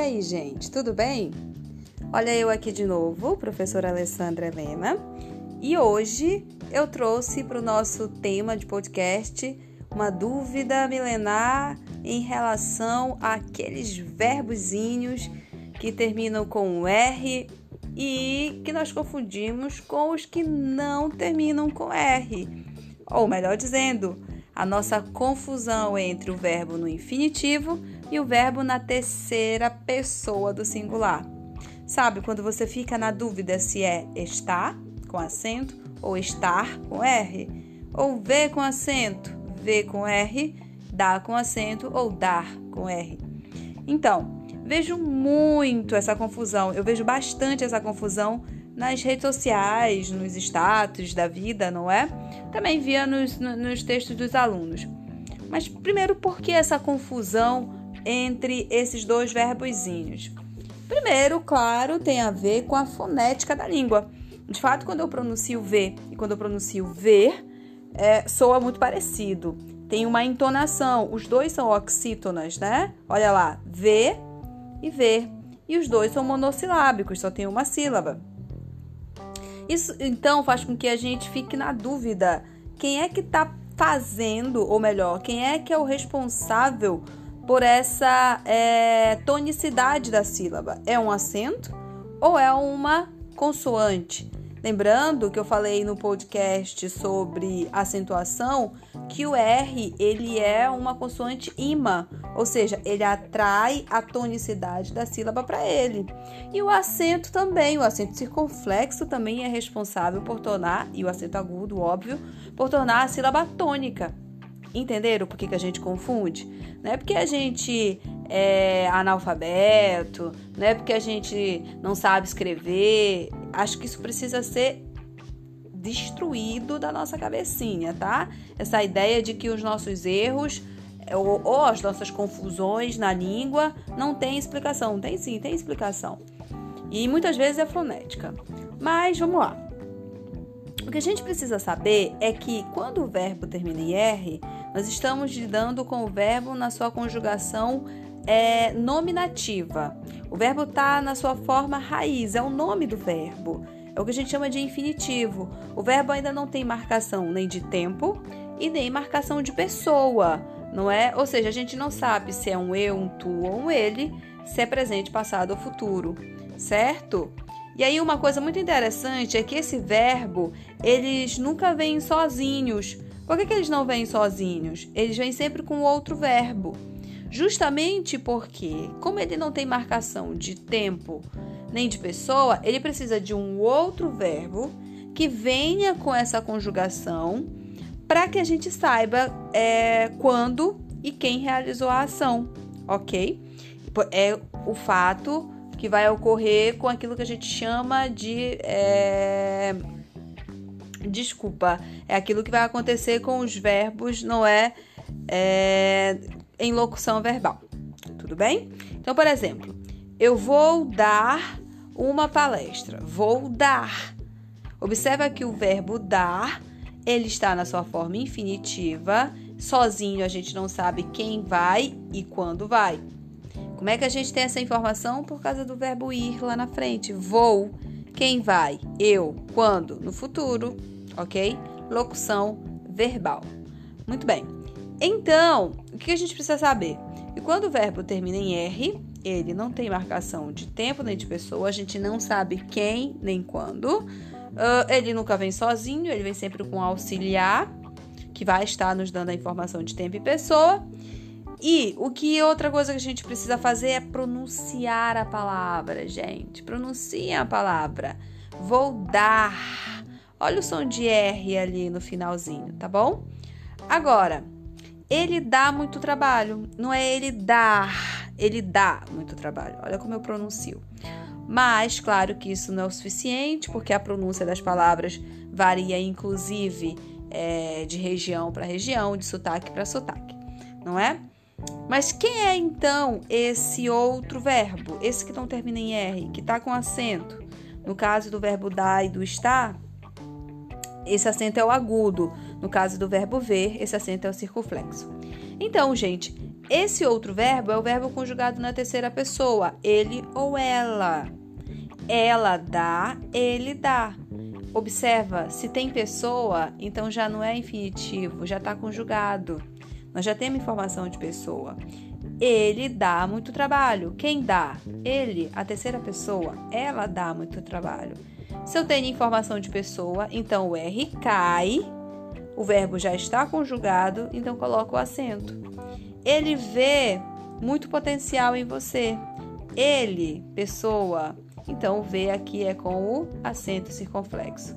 aí, gente, tudo bem? Olha eu aqui de novo, professora Alessandra Helena, e hoje eu trouxe para o nosso tema de podcast uma dúvida milenar em relação àqueles verbozinhos que terminam com R e que nós confundimos com os que não terminam com R. Ou melhor dizendo, a nossa confusão entre o verbo no infinitivo e o verbo na terceira pessoa do singular. Sabe quando você fica na dúvida se é estar com acento ou estar com R? Ou ver com acento, ver com R, dar com acento ou dar com R? Então, vejo muito essa confusão, eu vejo bastante essa confusão nas redes sociais, nos status da vida, não é? Também via nos, nos textos dos alunos. Mas primeiro, por que essa confusão entre esses dois verbozinhos? Primeiro, claro, tem a ver com a fonética da língua. De fato, quando eu pronuncio V e quando eu pronuncio ver, é, soa muito parecido. Tem uma entonação, os dois são oxítonas, né? Olha lá, V e ver. E os dois são monossilábicos, só tem uma sílaba. Isso então faz com que a gente fique na dúvida: quem é que está fazendo, ou melhor, quem é que é o responsável por essa é, tonicidade da sílaba? É um acento ou é uma consoante? Lembrando que eu falei no podcast sobre acentuação que o R ele é uma consoante ima, ou seja, ele atrai a tonicidade da sílaba para ele. E o acento também, o acento circunflexo também é responsável por tornar, e o acento agudo, óbvio, por tornar a sílaba tônica. Entenderam por que, que a gente confunde? Não é porque a gente é analfabeto, não é porque a gente não sabe escrever. Acho que isso precisa ser destruído da nossa cabecinha, tá? Essa ideia de que os nossos erros ou, ou as nossas confusões na língua não tem explicação. Tem sim, tem explicação. E muitas vezes é fonética. Mas vamos lá. O que a gente precisa saber é que quando o verbo termina em R, nós estamos lidando com o verbo na sua conjugação é, nominativa. O verbo está na sua forma raiz, é o nome do verbo. É o que a gente chama de infinitivo. O verbo ainda não tem marcação nem de tempo e nem marcação de pessoa, não é? Ou seja, a gente não sabe se é um eu, um tu ou um ele, se é presente, passado ou futuro, certo? E aí uma coisa muito interessante é que esse verbo, eles nunca vêm sozinhos. Por que, que eles não vêm sozinhos? Eles vêm sempre com outro verbo. Justamente porque, como ele não tem marcação de tempo nem de pessoa, ele precisa de um outro verbo que venha com essa conjugação para que a gente saiba é, quando e quem realizou a ação, ok? É o fato que vai ocorrer com aquilo que a gente chama de. É, desculpa, é aquilo que vai acontecer com os verbos, não é, é em locução verbal. Tudo bem? Então, por exemplo, eu vou dar uma palestra. Vou dar. Observa que o verbo dar, ele está na sua forma infinitiva. Sozinho a gente não sabe quem vai e quando vai. Como é que a gente tem essa informação? Por causa do verbo ir lá na frente. Vou. Quem vai? Eu. Quando? No futuro. Ok? Locução verbal. Muito bem. Então, o que a gente precisa saber? E quando o verbo termina em R, ele não tem marcação de tempo nem de pessoa, a gente não sabe quem nem quando. Uh, ele nunca vem sozinho, ele vem sempre com auxiliar, que vai estar nos dando a informação de tempo e pessoa. E o que outra coisa que a gente precisa fazer é pronunciar a palavra, gente. Pronunciem a palavra. Vou dar. Olha o som de R ali no finalzinho, tá bom? Agora, ele dá muito trabalho. Não é ele dar, ele dá muito trabalho. Olha como eu pronuncio. Mas, claro que isso não é o suficiente, porque a pronúncia das palavras varia, inclusive, é, de região para região, de sotaque para sotaque, não é? Mas quem é então esse outro verbo, esse que não termina em R, que está com acento? No caso do verbo dar e do estar, esse acento é o agudo. No caso do verbo ver, esse acento é o circunflexo. Então, gente, Esse outro verbo é o verbo conjugado na terceira pessoa, ele ou ela. Ela dá, ele dá. Observa, se tem pessoa, então já não é infinitivo, já está conjugado. Nós já temos informação de pessoa. Ele dá muito trabalho. Quem dá? Ele, a terceira pessoa. Ela dá muito trabalho. Se eu tenho informação de pessoa, então o R cai, o verbo já está conjugado, então coloco o acento. Ele vê muito potencial em você. Ele, pessoa, então o V aqui é com o acento circunflexo.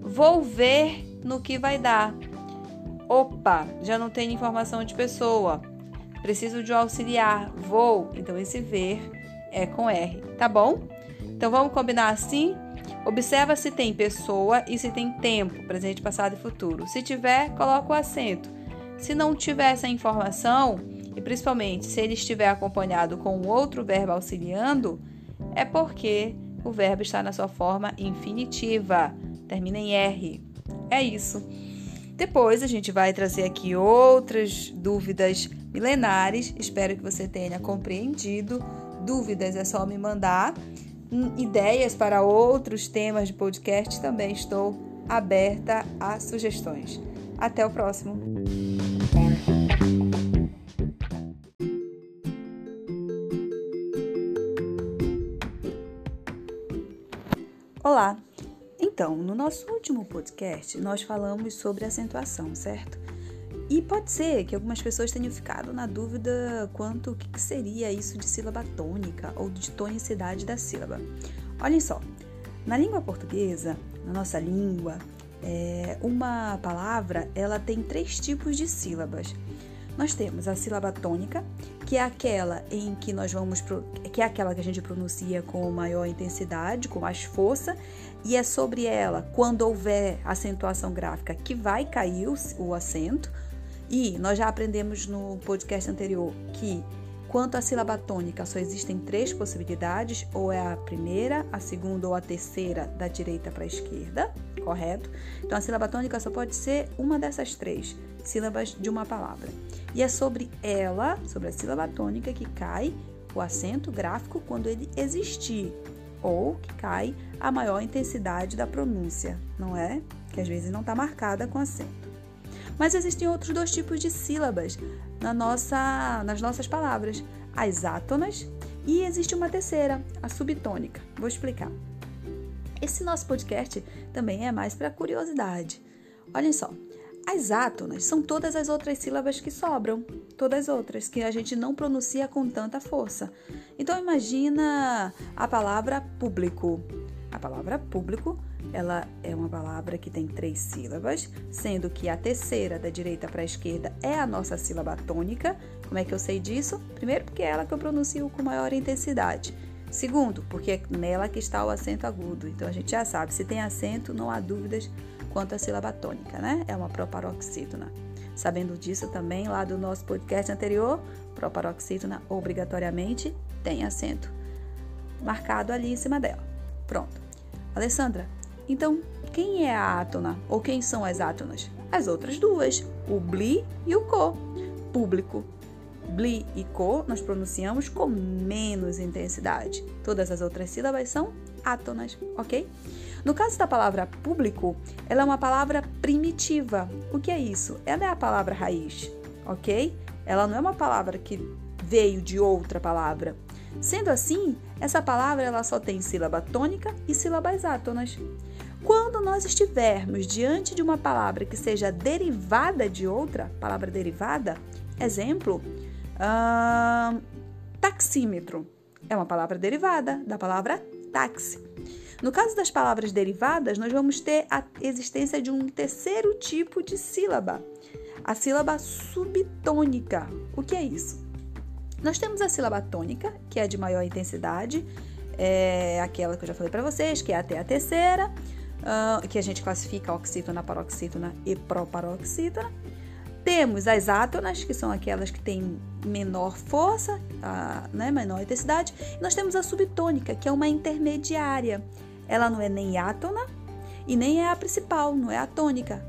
Vou ver no que vai dar. Opa, já não tenho informação de pessoa. Preciso de um auxiliar. Vou. Então esse ver é com R, tá bom? Então vamos combinar assim? Observa se tem pessoa e se tem tempo, presente, passado e futuro. Se tiver, coloca o acento. Se não tiver essa informação, e principalmente se ele estiver acompanhado com outro verbo auxiliando, é porque o verbo está na sua forma infinitiva, termina em R. É isso. Depois a gente vai trazer aqui outras dúvidas milenares. Espero que você tenha compreendido. Dúvidas é só me mandar. Hum, ideias para outros temas de podcast também estou aberta a sugestões. Até o próximo. Olá! Então, no nosso último podcast, nós falamos sobre acentuação, certo? E pode ser que algumas pessoas tenham ficado na dúvida quanto o que seria isso de sílaba tônica ou de tonicidade da sílaba. Olhem só, na língua portuguesa, na nossa língua, é, uma palavra ela tem três tipos de sílabas. Nós temos a sílaba tônica, que é aquela em que nós vamos que é aquela que a gente pronuncia com maior intensidade, com mais força, e é sobre ela, quando houver acentuação gráfica, que vai cair o, o acento. E nós já aprendemos no podcast anterior que Quanto à sílaba tônica, só existem três possibilidades: ou é a primeira, a segunda ou a terceira da direita para a esquerda, correto? Então a sílaba tônica só pode ser uma dessas três sílabas de uma palavra. E é sobre ela, sobre a sílaba tônica, que cai o acento gráfico quando ele existir, ou que cai a maior intensidade da pronúncia, não é? Que às vezes não está marcada com acento. Mas existem outros dois tipos de sílabas na nossa, nas nossas palavras: as átonas e existe uma terceira, a subtônica. Vou explicar. Esse nosso podcast também é mais para curiosidade. Olhem só, as átonas são todas as outras sílabas que sobram, todas as outras que a gente não pronuncia com tanta força. Então imagina a palavra público. A palavra público, ela é uma palavra que tem três sílabas, sendo que a terceira da direita para a esquerda é a nossa sílaba tônica. Como é que eu sei disso? Primeiro, porque é ela que eu pronuncio com maior intensidade. Segundo, porque é nela que está o acento agudo. Então a gente já sabe, se tem acento, não há dúvidas quanto à sílaba tônica, né? É uma proparoxítona. Sabendo disso também, lá do nosso podcast anterior, proparoxítona obrigatoriamente tem acento marcado ali em cima dela. Pronto. Alessandra, então quem é a átona ou quem são as átonas? As outras duas, o bli e o co. Público. Bli e co nós pronunciamos com menos intensidade. Todas as outras sílabas são átonas, ok? No caso da palavra público, ela é uma palavra primitiva. O que é isso? Ela é a palavra raiz, ok? Ela não é uma palavra que veio de outra palavra. Sendo assim, essa palavra ela só tem sílaba tônica e sílabas átonas. Quando nós estivermos diante de uma palavra que seja derivada de outra, palavra derivada, exemplo, taxímetro, é uma palavra derivada da palavra táxi. No caso das palavras derivadas, nós vamos ter a existência de um terceiro tipo de sílaba, a sílaba subtônica. O que é isso? Nós temos a sílaba tônica, que é de maior intensidade, é aquela que eu já falei para vocês, que é até a terceira, uh, que a gente classifica oxítona, paroxítona e proparoxítona. Temos as átonas, que são aquelas que têm menor força, uh, né, menor intensidade. E nós temos a subtônica, que é uma intermediária. Ela não é nem átona e nem é a principal, não é a tônica.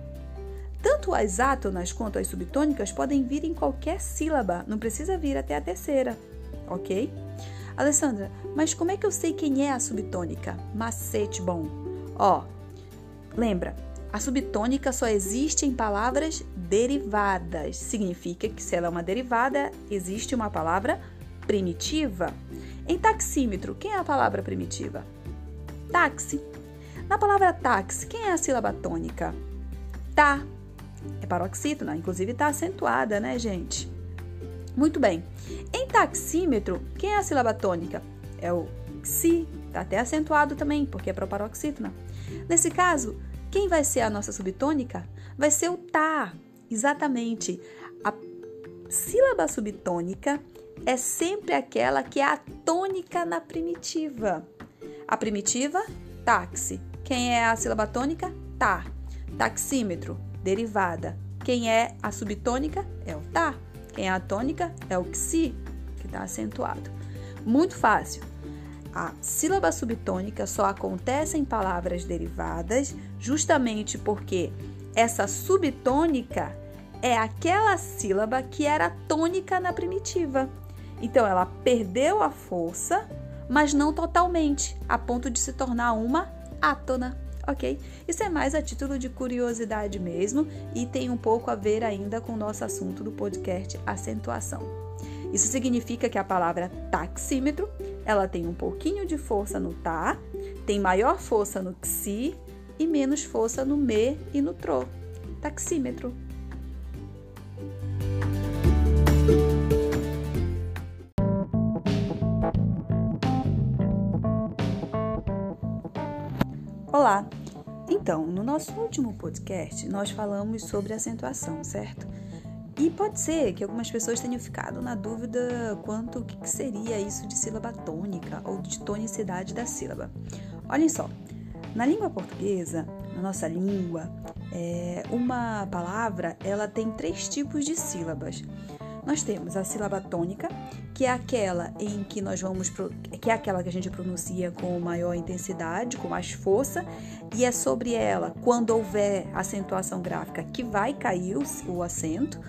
Tanto as átonas quanto as subtônicas podem vir em qualquer sílaba, não precisa vir até a terceira, ok? Alessandra, mas como é que eu sei quem é a subtônica? Macete bom. Ó, lembra, a subtônica só existe em palavras derivadas. Significa que se ela é uma derivada, existe uma palavra primitiva. Em taxímetro, quem é a palavra primitiva? Táxi. Na palavra táxi, quem é a sílaba tônica? Tá. É paroxítona, inclusive está acentuada, né, gente? Muito bem. Em taxímetro, quem é a sílaba tônica? É o xi, está até acentuado também, porque é proparoxítona. Nesse caso, quem vai ser a nossa subtônica? Vai ser o tá. Exatamente. A sílaba subtônica é sempre aquela que é a tônica na primitiva. A primitiva, táxi. Quem é a sílaba tônica? Tá. Taxímetro, derivada. Quem é a subtônica? É o tá. Quem é a tônica? É o xi, que está acentuado. Muito fácil. A sílaba subtônica só acontece em palavras derivadas, justamente porque essa subtônica é aquela sílaba que era tônica na primitiva. Então ela perdeu a força, mas não totalmente, a ponto de se tornar uma átona, ok? Isso é mais a título de curiosidade mesmo e tem um pouco a ver ainda com o nosso assunto do podcast acentuação. Isso significa que a palavra taxímetro, ela tem um pouquinho de força no tá, tem maior força no xi e menos força no me e no tro. Taxímetro. Olá! Então, no nosso último podcast, nós falamos sobre acentuação, certo? E pode ser que algumas pessoas tenham ficado na dúvida quanto o que seria isso de sílaba tônica ou de tonicidade da sílaba. Olhem só, na língua portuguesa, na nossa língua, é, uma palavra ela tem três tipos de sílabas. Nós temos a sílaba tônica, que é aquela em que nós vamos que é aquela que a gente pronuncia com maior intensidade, com mais força, e é sobre ela, quando houver acentuação gráfica, que vai cair o, o acento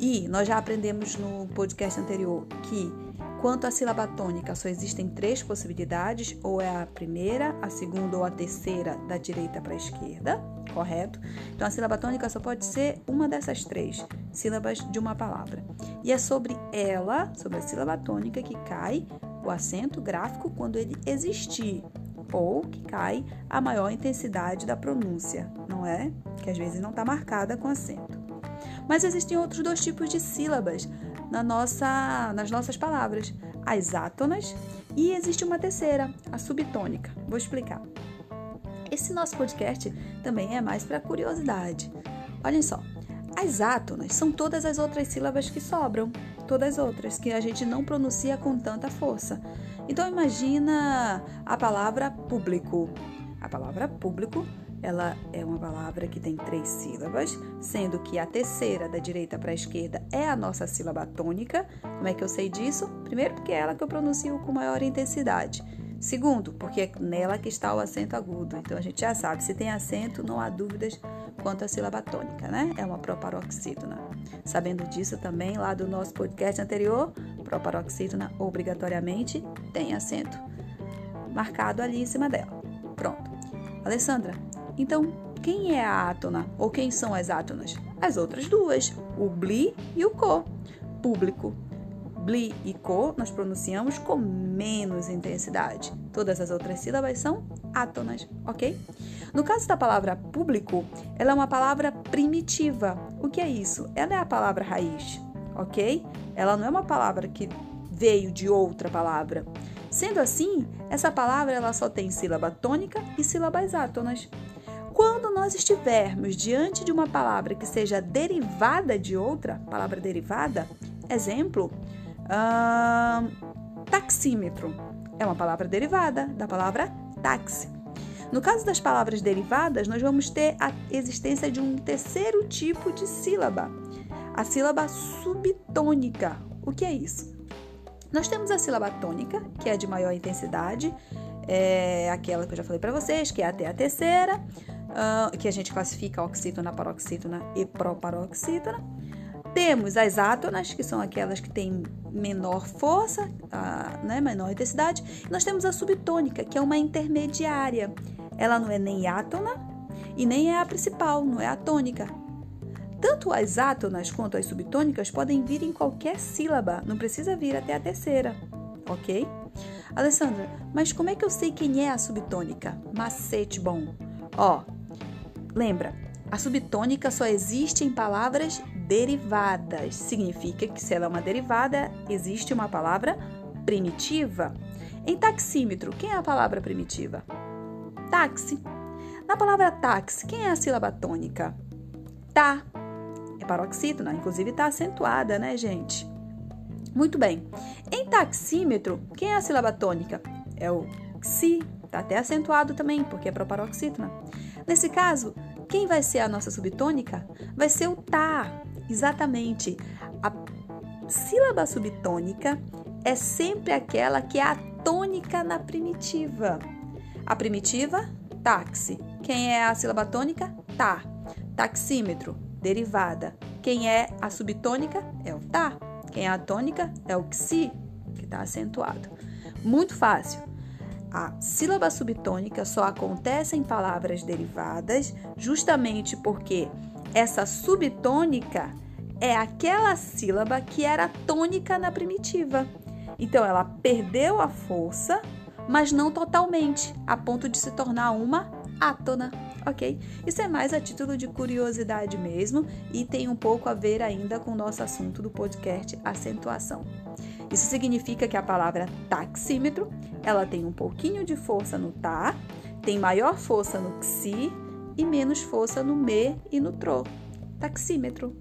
e nós já aprendemos no podcast anterior que quanto à sílaba tônica só existem três possibilidades, ou é a primeira, a segunda ou a terceira da direita para a esquerda, correto? Então a sílaba tônica só pode ser uma dessas três sílabas de uma palavra. E é sobre ela, sobre a sílaba tônica, que cai o acento gráfico quando ele existir, ou que cai a maior intensidade da pronúncia, não é? Que às vezes não está marcada com acento. Mas existem outros dois tipos de sílabas na nossa, nas nossas palavras: as átonas e existe uma terceira, a subtônica. Vou explicar. Esse nosso podcast também é mais para curiosidade. Olhem só, as átonas são todas as outras sílabas que sobram, todas as outras que a gente não pronuncia com tanta força. Então imagina a palavra público. A palavra público ela é uma palavra que tem três sílabas, sendo que a terceira, da direita para a esquerda, é a nossa sílaba tônica. Como é que eu sei disso? Primeiro, porque é ela que eu pronuncio com maior intensidade. Segundo, porque é nela que está o acento agudo. Então a gente já sabe, se tem acento, não há dúvidas quanto à sílaba tônica, né? É uma proparoxítona. Sabendo disso também, lá do nosso podcast anterior, proparoxítona obrigatoriamente tem acento marcado ali em cima dela. Pronto. Alessandra, então, quem é a átona ou quem são as átonas? As outras duas, o bli e o co. Público. Bli e co nós pronunciamos com menos intensidade. Todas as outras sílabas são átonas, ok? No caso da palavra público, ela é uma palavra primitiva. O que é isso? Ela é a palavra raiz, ok? Ela não é uma palavra que veio de outra palavra. Sendo assim, essa palavra ela só tem sílaba tônica e sílabas átonas. Quando nós estivermos diante de uma palavra que seja derivada de outra, palavra derivada, exemplo, hum, taxímetro, é uma palavra derivada da palavra táxi. No caso das palavras derivadas, nós vamos ter a existência de um terceiro tipo de sílaba, a sílaba subtônica. O que é isso? Nós temos a sílaba tônica, que é de maior intensidade, é aquela que eu já falei para vocês, que é até a terceira. Uh, que a gente classifica oxítona, paroxítona e proparoxítona. Temos as átonas, que são aquelas que têm menor força, né, menor intensidade. E nós temos a subtônica, que é uma intermediária. Ela não é nem átona e nem é a principal, não é a tônica. Tanto as átonas quanto as subtônicas podem vir em qualquer sílaba, não precisa vir até a terceira, ok? Alessandra, mas como é que eu sei quem é a subtônica? Macete bom. Ó, lembra, a subtônica só existe em palavras derivadas. Significa que se ela é uma derivada, existe uma palavra primitiva. Em taxímetro, quem é a palavra primitiva? Táxi. Na palavra táxi, quem é a sílaba tônica? Tá. É paroxítona, inclusive está acentuada, né, gente? Muito bem. Em taxímetro, quem é a sílaba tônica? É o xi, está até acentuado também, porque é proparoxítona. Nesse caso, quem vai ser a nossa subtônica? Vai ser o tá. Exatamente. A sílaba subtônica é sempre aquela que é a tônica na primitiva. A primitiva, táxi. Quem é a sílaba tônica? Tá. Taxímetro, derivada. Quem é a subtônica? É o tá. Quem é a tônica é o xi, que está acentuado. Muito fácil. A sílaba subtônica só acontece em palavras derivadas, justamente porque essa subtônica é aquela sílaba que era tônica na primitiva. Então ela perdeu a força, mas não totalmente, a ponto de se tornar uma átona ok? Isso é mais a título de curiosidade mesmo e tem um pouco a ver ainda com o nosso assunto do podcast acentuação. Isso significa que a palavra taxímetro, ela tem um pouquinho de força no tá, tem maior força no xi e menos força no me e no tro. Taxímetro.